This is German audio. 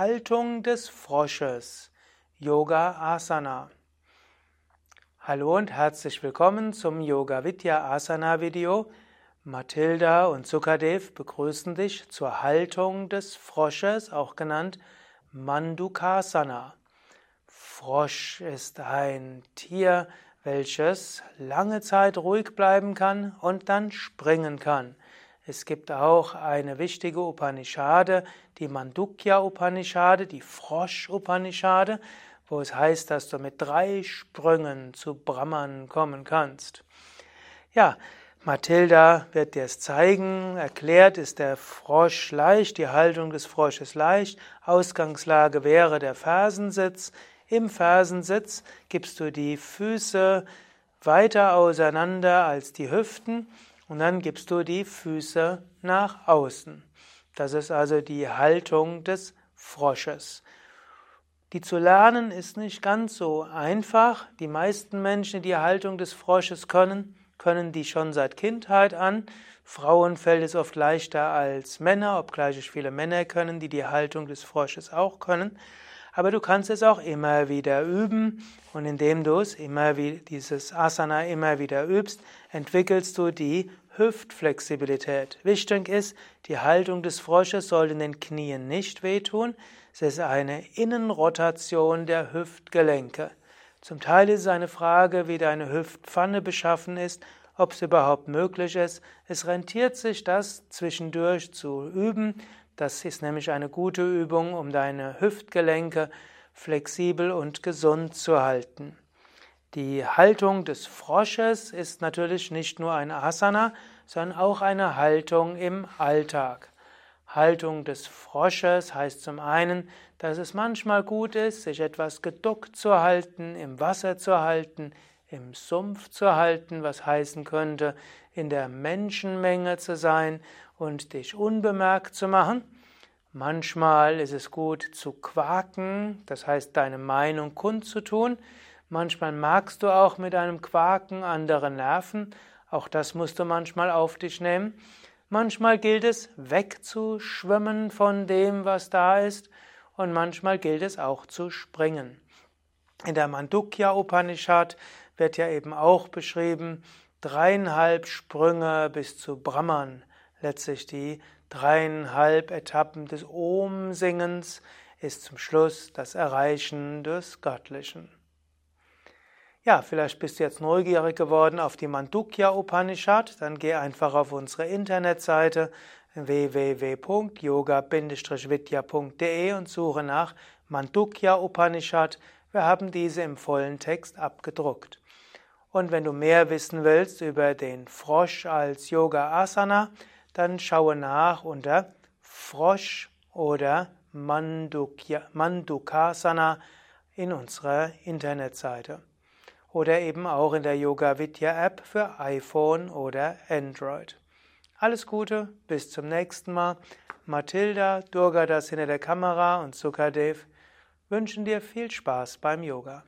Haltung des Frosches, Yoga Asana. Hallo und herzlich willkommen zum Yoga Vidya Asana Video. Mathilda und Sukadev begrüßen dich zur Haltung des Frosches, auch genannt Mandukasana. Frosch ist ein Tier, welches lange Zeit ruhig bleiben kann und dann springen kann. Es gibt auch eine wichtige Upanishade, die Mandukya Upanishade, die Frosch Upanishade, wo es heißt, dass du mit drei Sprüngen zu Brahman kommen kannst. Ja, Mathilda wird dir es zeigen. Erklärt ist der Frosch leicht, die Haltung des Frosches leicht. Ausgangslage wäre der Fersensitz. Im Fersensitz gibst du die Füße weiter auseinander als die Hüften und dann gibst du die Füße nach außen. Das ist also die Haltung des Frosches. Die zu lernen ist nicht ganz so einfach. Die meisten Menschen, die die Haltung des Frosches können, können die schon seit Kindheit an. Frauen fällt es oft leichter als Männer, obgleich viele Männer können, die die Haltung des Frosches auch können aber du kannst es auch immer wieder üben und indem du es immer wie dieses Asana immer wieder übst, entwickelst du die Hüftflexibilität. Wichtig ist, die Haltung des Frosches soll in den Knien nicht wehtun. Es ist eine Innenrotation der Hüftgelenke. Zum Teil ist es eine Frage, wie deine Hüftpfanne beschaffen ist, ob es überhaupt möglich ist. Es rentiert sich, das zwischendurch zu üben, das ist nämlich eine gute Übung, um deine Hüftgelenke flexibel und gesund zu halten. Die Haltung des Frosches ist natürlich nicht nur ein Asana, sondern auch eine Haltung im Alltag. Haltung des Frosches heißt zum einen, dass es manchmal gut ist, sich etwas geduckt zu halten, im Wasser zu halten, im Sumpf zu halten, was heißen könnte, in der Menschenmenge zu sein und dich unbemerkt zu machen. Manchmal ist es gut zu quaken, das heißt deine Meinung kundzutun. Manchmal magst du auch mit einem Quaken andere nerven, auch das musst du manchmal auf dich nehmen. Manchmal gilt es wegzuschwimmen von dem, was da ist, und manchmal gilt es auch zu springen. In der Mandukya Upanishad wird ja eben auch beschrieben, dreieinhalb Sprünge bis zu Brahman, letztlich die dreieinhalb Etappen des Om-Singens ist zum Schluss das Erreichen des Göttlichen. Ja, vielleicht bist du jetzt neugierig geworden auf die Mandukya Upanishad, dann geh einfach auf unsere Internetseite www.yoga-vidya.de und suche nach Mandukya Upanishad. Wir haben diese im vollen Text abgedruckt. Und wenn du mehr wissen willst über den Frosch als Yoga Asana, dann schaue nach unter Frosch oder Mandukya, Mandukasana in unserer Internetseite oder eben auch in der Yoga Vidya App für iPhone oder Android. Alles Gute, bis zum nächsten Mal. Mathilda, Durga das hinter der Kamera und Sukadev wünschen dir viel Spaß beim Yoga.